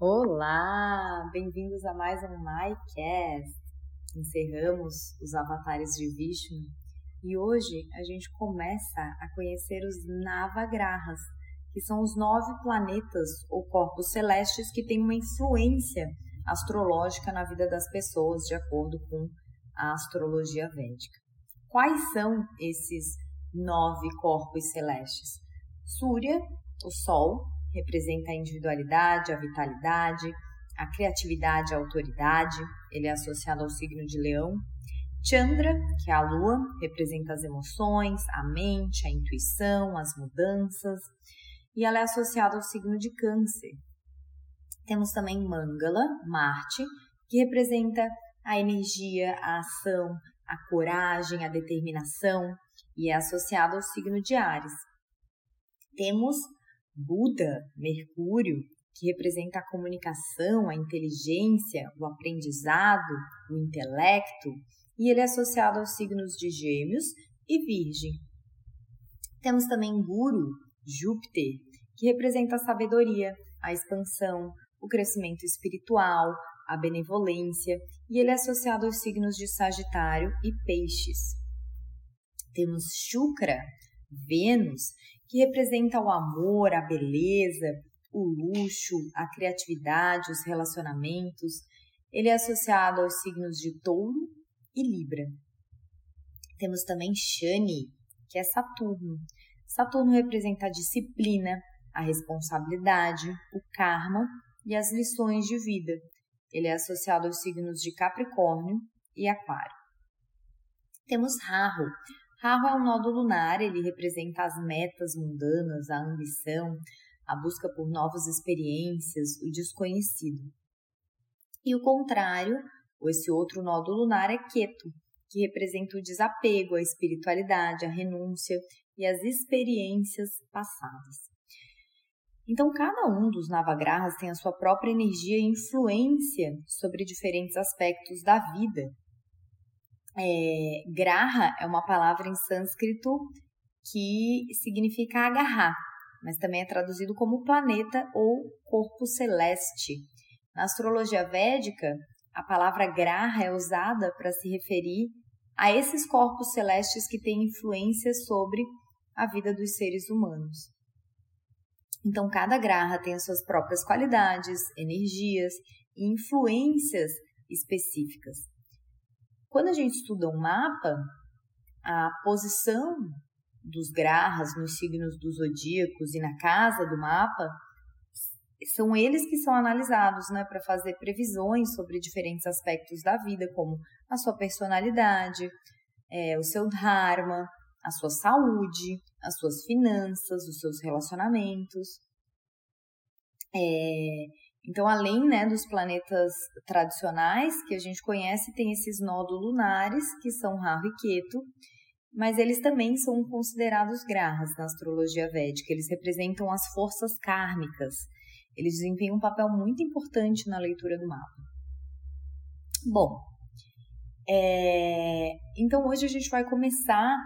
Olá, bem-vindos a mais um MyCast. Encerramos os avatares de Vishnu e hoje a gente começa a conhecer os Navagrahas, que são os nove planetas ou corpos celestes que têm uma influência astrológica na vida das pessoas, de acordo com a astrologia védica. Quais são esses nove corpos celestes? Surya, o Sol, representa a individualidade, a vitalidade, a criatividade, a autoridade. Ele é associado ao signo de Leão. Chandra, que é a lua, representa as emoções, a mente, a intuição, as mudanças. E ela é associada ao signo de Câncer. Temos também Mangala, Marte, que representa a energia, a ação, a coragem, a determinação e é associado ao signo de Ares. Temos Buda, Mercúrio, que representa a comunicação, a inteligência, o aprendizado, o intelecto, e ele é associado aos signos de Gêmeos e Virgem. Temos também Guru, Júpiter, que representa a sabedoria, a expansão, o crescimento espiritual, a benevolência, e ele é associado aos signos de Sagitário e Peixes. Temos Shukra, Vênus, que representa o amor, a beleza, o luxo, a criatividade, os relacionamentos. Ele é associado aos signos de Touro e Libra. Temos também Shani, que é Saturno. Saturno representa a disciplina, a responsabilidade, o karma e as lições de vida. Ele é associado aos signos de Capricórnio e Aquário. Temos Rahu, Carro é um nodo lunar, ele representa as metas mundanas, a ambição, a busca por novas experiências, o desconhecido. E o contrário, ou esse outro nodo lunar é Keto, que representa o desapego, a espiritualidade, a renúncia e as experiências passadas. Então, cada um dos Navagrahas tem a sua própria energia e influência sobre diferentes aspectos da vida, é, graha é uma palavra em sânscrito que significa agarrar, mas também é traduzido como planeta ou corpo celeste. Na astrologia védica, a palavra graha é usada para se referir a esses corpos celestes que têm influência sobre a vida dos seres humanos. Então, cada graha tem as suas próprias qualidades, energias e influências específicas. Quando a gente estuda um mapa, a posição dos grahas nos signos dos zodíacos e na casa do mapa são eles que são analisados né, para fazer previsões sobre diferentes aspectos da vida, como a sua personalidade, é, o seu dharma, a sua saúde, as suas finanças, os seus relacionamentos. É, então, além né, dos planetas tradicionais que a gente conhece, tem esses nódulos lunares, que são Rahu e Ketu, mas eles também são considerados grahas na astrologia védica. Eles representam as forças kármicas. Eles desempenham um papel muito importante na leitura do mapa. Bom, é... então hoje a gente vai começar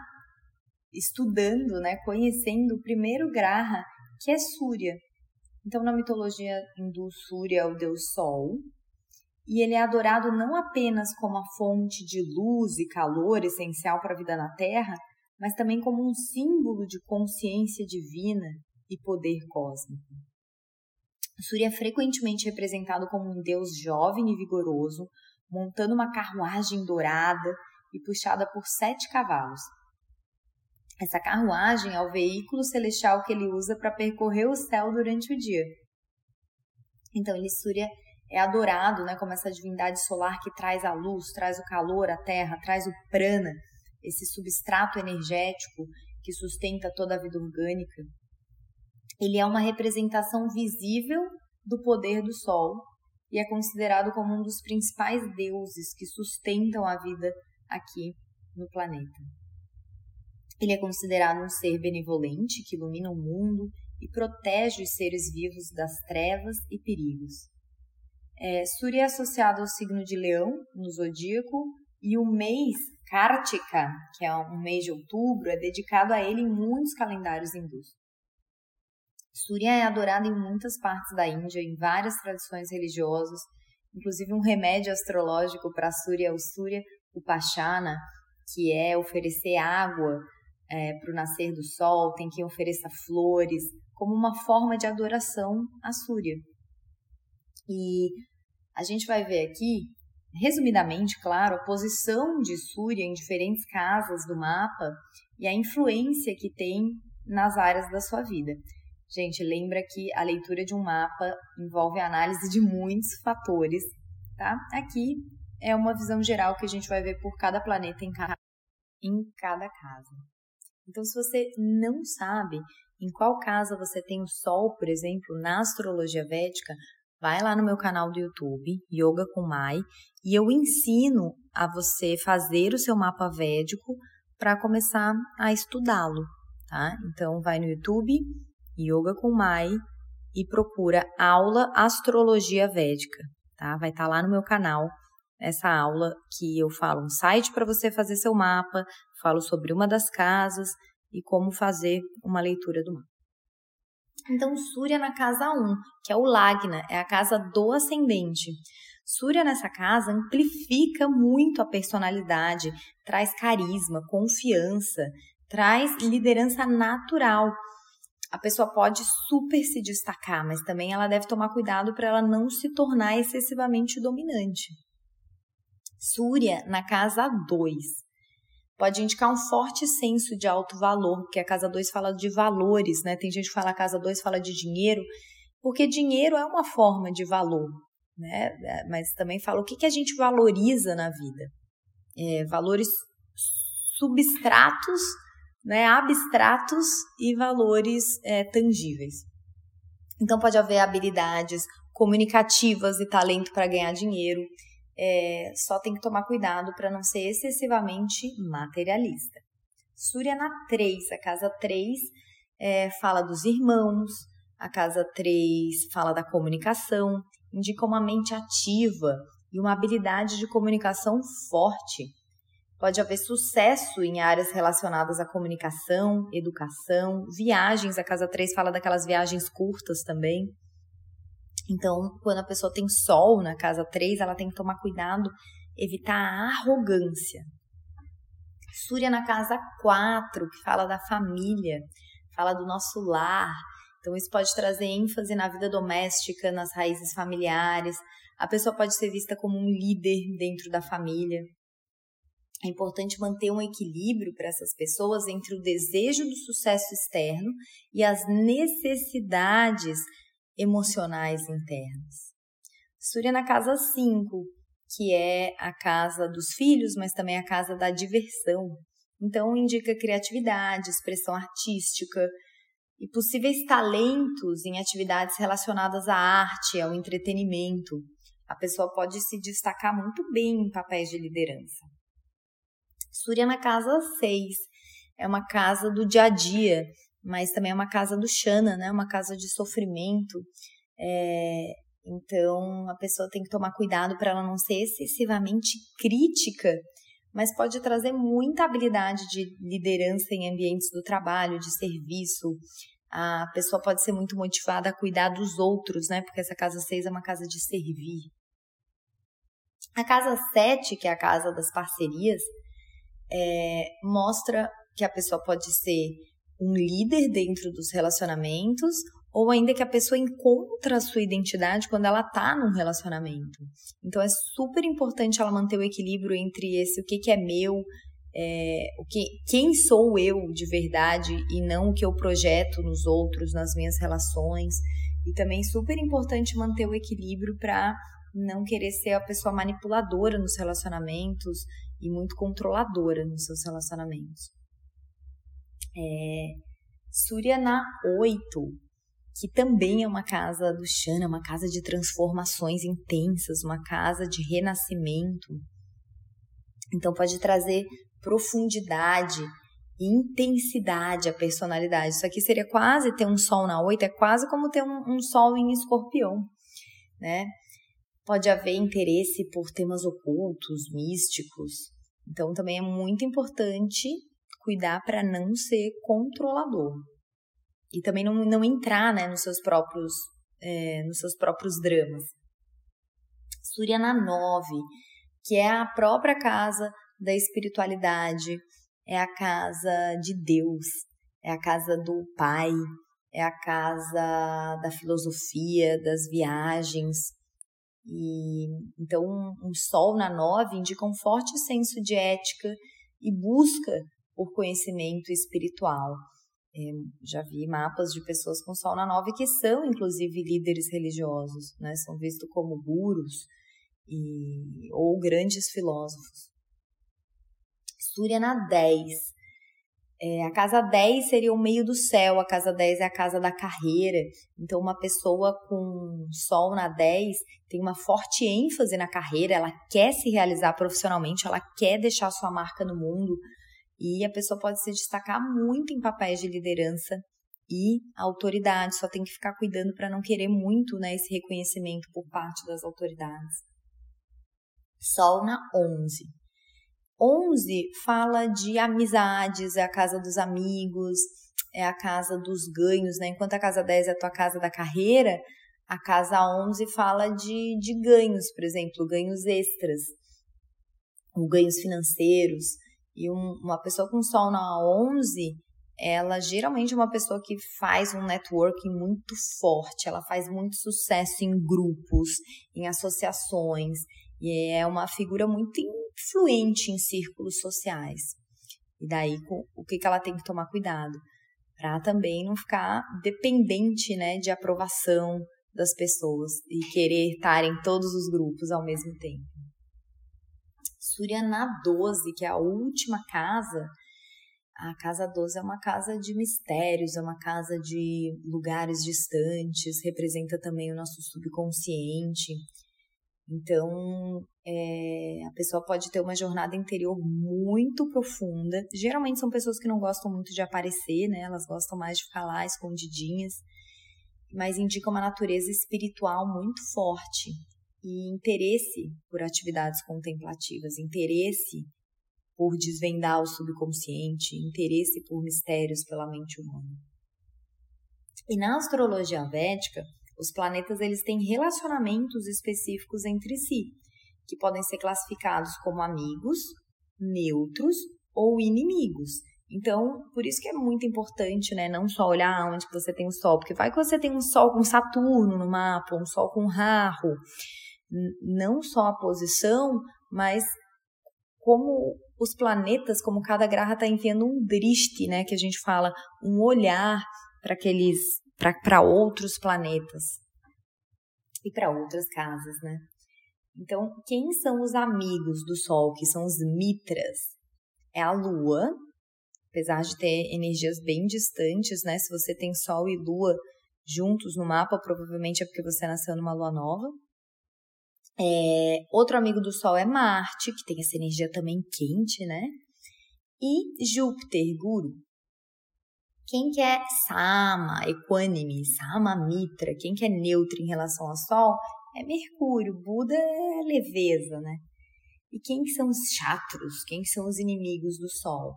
estudando, né, conhecendo o primeiro graha, que é Surya. Então, na mitologia hindu, Surya é o deus Sol, e ele é adorado não apenas como a fonte de luz e calor essencial para a vida na Terra, mas também como um símbolo de consciência divina e poder cósmico. Surya é frequentemente representado como um deus jovem e vigoroso, montando uma carruagem dourada e puxada por sete cavalos, essa carruagem é o veículo celestial que ele usa para percorrer o céu durante o dia. Então, ele Surya é adorado né, como essa divindade solar que traz a luz, traz o calor à terra, traz o prana, esse substrato energético que sustenta toda a vida orgânica. Ele é uma representação visível do poder do Sol e é considerado como um dos principais deuses que sustentam a vida aqui no planeta. Ele é considerado um ser benevolente que ilumina o mundo e protege os seres vivos das trevas e perigos. É, Surya é associado ao signo de Leão, no zodíaco, e o mês Kartika, que é um mês de outubro, é dedicado a ele em muitos calendários hindus. Surya é adorada em muitas partes da Índia, em várias tradições religiosas, inclusive um remédio astrológico para Surya é o Surya Upashana, que é oferecer água é, para o nascer do sol, tem quem ofereça flores, como uma forma de adoração a Surya. E a gente vai ver aqui, resumidamente, claro, a posição de Surya em diferentes casas do mapa e a influência que tem nas áreas da sua vida. Gente, lembra que a leitura de um mapa envolve a análise de muitos fatores, tá? Aqui é uma visão geral que a gente vai ver por cada planeta em cada, em cada casa. Então, se você não sabe em qual casa você tem o Sol, por exemplo, na astrologia védica, vai lá no meu canal do YouTube, Yoga com Mai, e eu ensino a você fazer o seu mapa védico para começar a estudá-lo, tá? Então, vai no YouTube, Yoga com Mai, e procura aula Astrologia Védica, tá? Vai estar tá lá no meu canal essa aula que eu falo um site para você fazer seu mapa, falo sobre uma das casas e como fazer uma leitura do mapa. Então, Surya na casa 1, que é o Lagna, é a casa do ascendente. Surya nessa casa amplifica muito a personalidade, traz carisma, confiança, traz liderança natural. A pessoa pode super se destacar, mas também ela deve tomar cuidado para ela não se tornar excessivamente dominante. Súria na casa 2. Pode indicar um forte senso de alto valor, porque a casa 2 fala de valores, né? Tem gente que fala a casa 2 fala de dinheiro, porque dinheiro é uma forma de valor, né? É, mas também fala o que, que a gente valoriza na vida. É, valores substratos, né, abstratos e valores é, tangíveis. Então pode haver habilidades comunicativas e talento para ganhar dinheiro é, só tem que tomar cuidado para não ser excessivamente materialista. Surya na 3, a casa 3 é, fala dos irmãos, a casa 3 fala da comunicação, indica uma mente ativa e uma habilidade de comunicação forte. Pode haver sucesso em áreas relacionadas à comunicação, educação, viagens. A casa 3 fala daquelas viagens curtas também. Então, quando a pessoa tem sol na casa 3, ela tem que tomar cuidado, evitar a arrogância. Súria na casa 4, que fala da família, fala do nosso lar. Então, isso pode trazer ênfase na vida doméstica, nas raízes familiares. A pessoa pode ser vista como um líder dentro da família. É importante manter um equilíbrio para essas pessoas entre o desejo do sucesso externo e as necessidades emocionais internas. Surya na casa 5, que é a casa dos filhos, mas também a casa da diversão. Então, indica criatividade, expressão artística e possíveis talentos em atividades relacionadas à arte, ao entretenimento. A pessoa pode se destacar muito bem em papéis de liderança. Surya na casa 6 é uma casa do dia a dia, mas também é uma casa do Shana, né? Uma casa de sofrimento. É, então a pessoa tem que tomar cuidado para ela não ser excessivamente crítica, mas pode trazer muita habilidade de liderança em ambientes do trabalho, de serviço. A pessoa pode ser muito motivada a cuidar dos outros, né? Porque essa casa 6 é uma casa de servir. A casa 7, que é a casa das parcerias, é, mostra que a pessoa pode ser um líder dentro dos relacionamentos ou ainda que a pessoa encontra a sua identidade quando ela está num relacionamento. Então é super importante ela manter o equilíbrio entre esse o que, que é meu, é, o que, quem sou eu de verdade e não o que eu projeto nos outros, nas minhas relações. E também super importante manter o equilíbrio para não querer ser a pessoa manipuladora nos relacionamentos e muito controladora nos seus relacionamentos. É, Surya na 8, que também é uma casa do Shana, uma casa de transformações intensas, uma casa de renascimento. Então pode trazer profundidade, intensidade à personalidade. Isso aqui seria quase ter um sol na 8, é quase como ter um, um sol em escorpião, né? Pode haver interesse por temas ocultos, místicos. Então também é muito importante cuidar para não ser controlador. e também não, não entrar né, nos seus próprios é, nos seus próprios dramas. Surya na 9, que é a própria casa da espiritualidade, é a casa de Deus, é a casa do Pai, é a casa da filosofia, das viagens. E então um, um sol na 9 indica um forte senso de ética e busca por conhecimento espiritual. É, já vi mapas de pessoas com Sol na 9 que são, inclusive, líderes religiosos, né? são vistos como gurus e, ou grandes filósofos. Surya na 10. É, a casa 10 seria o meio do céu, a casa 10 é a casa da carreira. Então, uma pessoa com Sol na 10 tem uma forte ênfase na carreira, ela quer se realizar profissionalmente, ela quer deixar sua marca no mundo, e a pessoa pode se destacar muito em papéis de liderança e autoridade, só tem que ficar cuidando para não querer muito né, esse reconhecimento por parte das autoridades. Sol na 11. 11 fala de amizades, é a casa dos amigos, é a casa dos ganhos, né? Enquanto a casa 10 é a tua casa da carreira, a casa 11 fala de, de ganhos, por exemplo, ganhos extras, ganhos financeiros, e um, uma pessoa com sol na 11, ela geralmente é uma pessoa que faz um networking muito forte, ela faz muito sucesso em grupos, em associações, e é uma figura muito influente em círculos sociais. E daí, o que, que ela tem que tomar cuidado? Para também não ficar dependente né, de aprovação das pessoas e querer estar em todos os grupos ao mesmo tempo. Surya na 12, que é a última casa, a casa 12 é uma casa de mistérios, é uma casa de lugares distantes, representa também o nosso subconsciente. Então, é, a pessoa pode ter uma jornada interior muito profunda. Geralmente são pessoas que não gostam muito de aparecer, né? Elas gostam mais de ficar lá escondidinhas, mas indica uma natureza espiritual muito forte e interesse por atividades contemplativas, interesse por desvendar o subconsciente, interesse por mistérios pela mente humana. E na astrologia védica, os planetas eles têm relacionamentos específicos entre si, que podem ser classificados como amigos, neutros ou inimigos. Então, por isso que é muito importante, né, não só olhar onde você tem o Sol, porque vai que você tem um Sol com Saturno no mapa, um Sol com Rahu, não só a posição, mas como os planetas, como cada graha está enviando um driste, né, que a gente fala, um olhar para aqueles, para outros planetas e para outras casas, né? Então, quem são os amigos do Sol, que são os mitras? É a Lua, apesar de ter energias bem distantes, né? Se você tem Sol e Lua juntos no mapa, provavelmente é porque você nasceu numa Lua nova. É, outro amigo do Sol é Marte, que tem essa energia também quente, né? E Júpiter, Guru. Quem que é Sama, equânime, Sama Mitra, quem que é neutro em relação ao Sol, é Mercúrio. Buda é leveza, né? E quem que são os chatros? Quem que são os inimigos do Sol?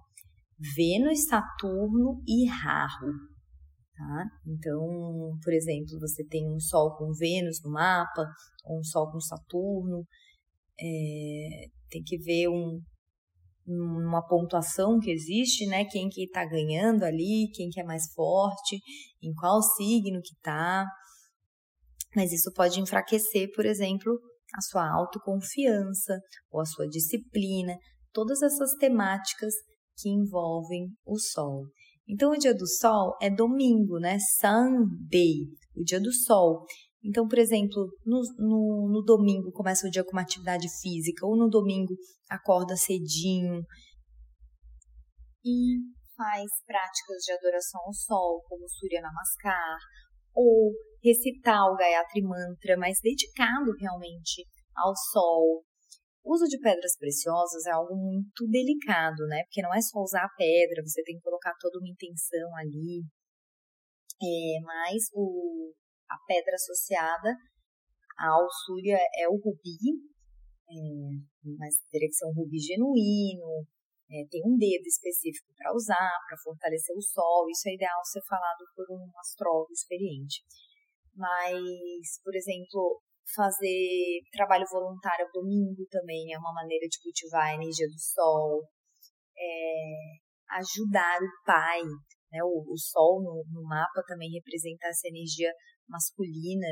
Vênus, Saturno e Rahu. Tá? Então, por exemplo, você tem um Sol com Vênus no mapa, ou um Sol com Saturno, é, tem que ver um, uma pontuação que existe, né? Quem que está ganhando ali, quem que é mais forte, em qual signo que está. Mas isso pode enfraquecer, por exemplo, a sua autoconfiança ou a sua disciplina, todas essas temáticas que envolvem o Sol. Então, o dia do sol é domingo, né? Sunday, o dia do sol. Então, por exemplo, no, no, no, domingo começa o dia com uma atividade física, ou no domingo acorda cedinho e faz práticas de adoração ao sol, como Surya Namaskar, ou recitar o Gayatri Mantra, mas dedicado realmente ao sol, o uso de pedras preciosas é algo muito delicado, né? Porque não é só usar a pedra, você tem que colocar toda uma intenção ali. É, mas o, a pedra associada ao Súria é o rubi, é, mas teria que ser um rubi genuíno, é, tem um dedo específico para usar, para fortalecer o sol. Isso é ideal ser falado por um astrólogo experiente. Mas, por exemplo, fazer trabalho voluntário domingo também é uma maneira de cultivar a energia do sol. É, ajudar o pai, né? O, o sol no, no mapa também representa essa energia masculina.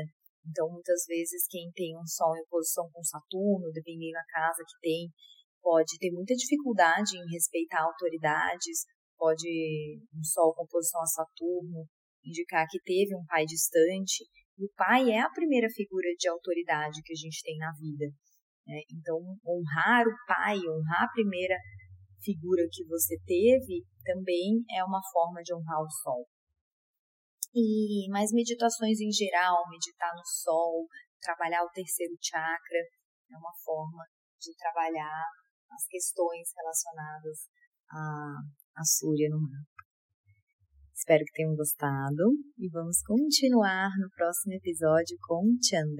Então, muitas vezes, quem tem um sol em posição com Saturno, dependendo da casa que tem, pode ter muita dificuldade em respeitar autoridades, pode um Sol com posição a Saturno indicar que teve um pai distante. O pai é a primeira figura de autoridade que a gente tem na vida. Né? Então, honrar o pai, honrar a primeira figura que você teve, também é uma forma de honrar o Sol. E mais meditações em geral, meditar no Sol, trabalhar o terceiro chakra, é uma forma de trabalhar as questões relacionadas à, à Súria no mapa. Espero que tenham gostado e vamos continuar no próximo episódio com Chandra.